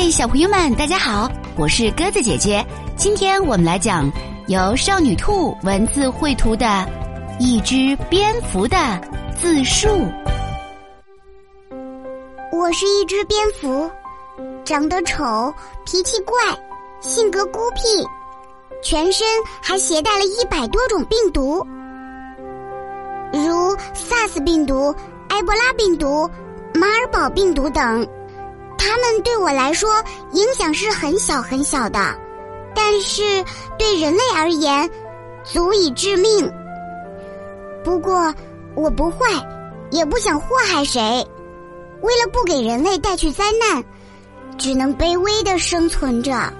嗨，小朋友们，大家好，我是鸽子姐姐。今天我们来讲由少女兔文字绘图的《一只蝙蝠的自述》。我是一只蝙蝠，长得丑，脾气怪，性格孤僻，全身还携带了一百多种病毒，如 SARS 病毒、埃博拉病毒、马尔堡病毒等。它们对我来说影响是很小很小的，但是对人类而言，足以致命。不过我不坏，也不想祸害谁。为了不给人类带去灾难，只能卑微的生存着，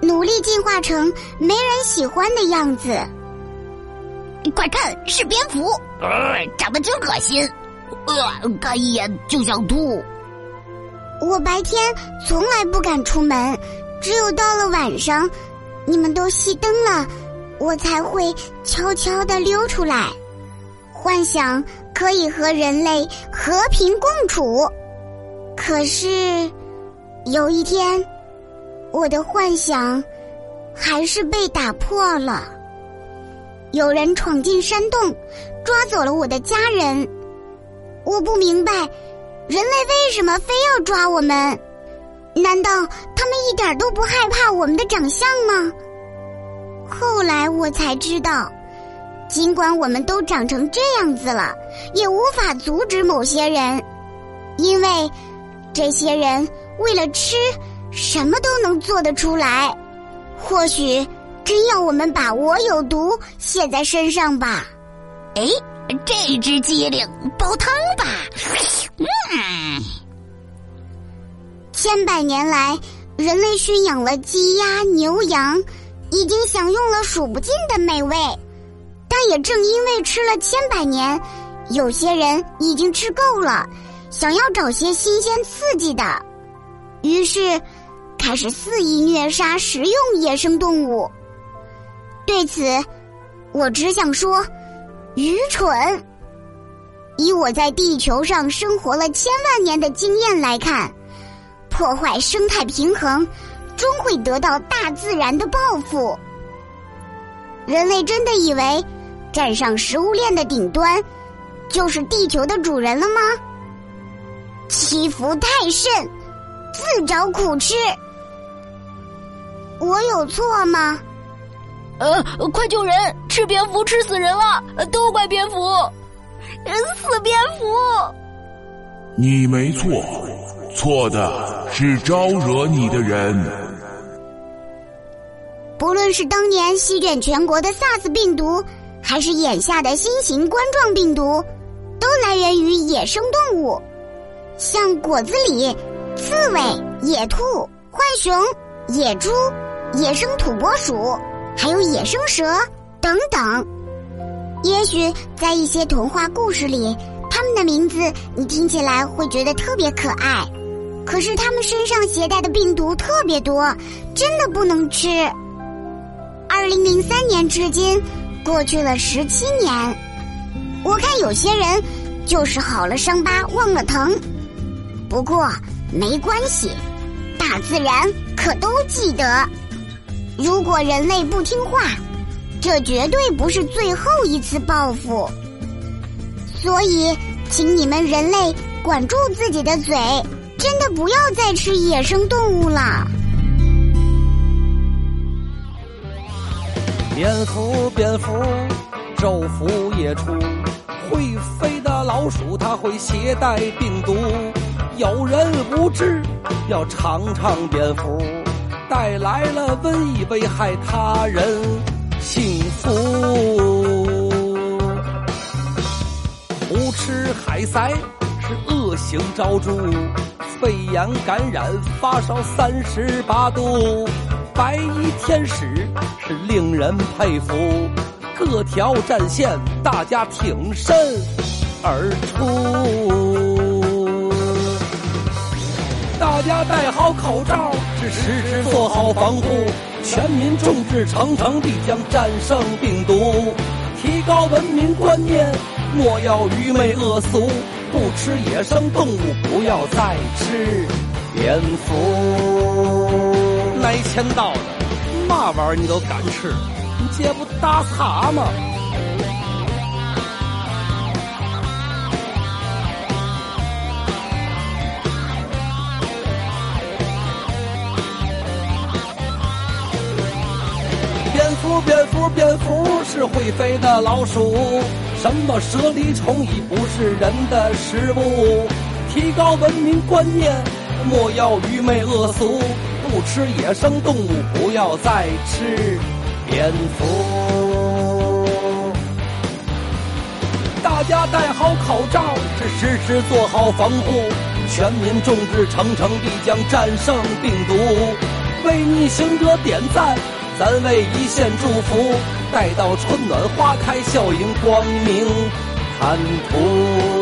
努力进化成没人喜欢的样子。快看，是蝙蝠，呃，长得真恶心，呃，看一眼就想吐。我白天从来不敢出门，只有到了晚上，你们都熄灯了，我才会悄悄的溜出来，幻想可以和人类和平共处。可是，有一天，我的幻想还是被打破了。有人闯进山洞，抓走了我的家人。我不明白。人类为什么非要抓我们？难道他们一点都不害怕我们的长相吗？后来我才知道，尽管我们都长成这样子了，也无法阻止某些人，因为这些人为了吃，什么都能做得出来。或许真要我们把我有毒写在身上吧？哎，这只机灵，煲汤吧。嗯，千百年来，人类驯养了鸡鸭牛羊，已经享用了数不尽的美味。但也正因为吃了千百年，有些人已经吃够了，想要找些新鲜刺激的，于是开始肆意虐杀食用野生动物。对此，我只想说，愚蠢。以我在地球上生活了千万年的经验来看，破坏生态平衡，终会得到大自然的报复。人类真的以为站上食物链的顶端，就是地球的主人了吗？欺福太甚，自找苦吃。我有错吗？呃，快救人！吃蝙蝠吃死人了，都怪蝙蝠。死蝙蝠！你没错，错的是招惹你的人。不论是当年席卷全国的 SARS 病毒，还是眼下的新型冠状病毒，都来源于野生动物，像果子狸、刺猬、野兔、浣熊、野猪、野生土拨鼠，还有野生蛇等等。也许在一些童话故事里，他们的名字你听起来会觉得特别可爱，可是他们身上携带的病毒特别多，真的不能吃。二零零三年至今，过去了十七年，我看有些人就是好了伤疤忘了疼。不过没关系，大自然可都记得。如果人类不听话。这绝对不是最后一次报复，所以，请你们人类管住自己的嘴，真的不要再吃野生动物了。蝙蝠，蝙蝠，昼伏夜出，会飞的老鼠它会携带病毒，有人无知，要尝尝蝙蝠，带来了瘟疫，危害他人。幸福，胡吃海塞是恶行昭著，肺炎感染发烧三十八度，白衣天使是令人佩服，各条战线大家挺身而出，大家戴好口罩，是时时做好防护。全民众志成城，必将战胜病毒。提高文明观念，莫要愚昧恶俗。不吃野生动物，不要再吃蝙蝠，来签到的，嘛玩意儿你都敢吃？你这不打岔吗？蝙蝠，蝙蝠，蝙蝠是会飞的老鼠。什么蛇狸虫蚁不是人的食物？提高文明观念，莫要愚昧恶俗。不吃野生动物，不要再吃蝙蝠。大家戴好口罩，是时时做好防护。全民众志成城，必将战胜病毒。为逆行者点赞。咱为一线祝福，待到春暖花开，笑迎光明坦途。